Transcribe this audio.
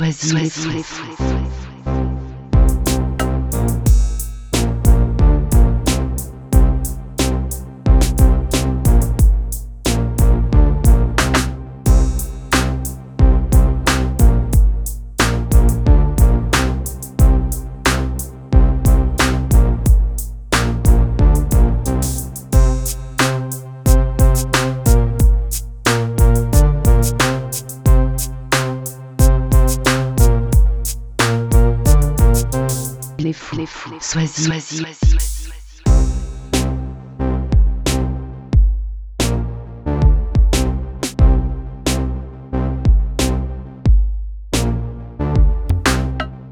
Sois-y, les fous. les fous, les sois-y, sois-y, sois-y.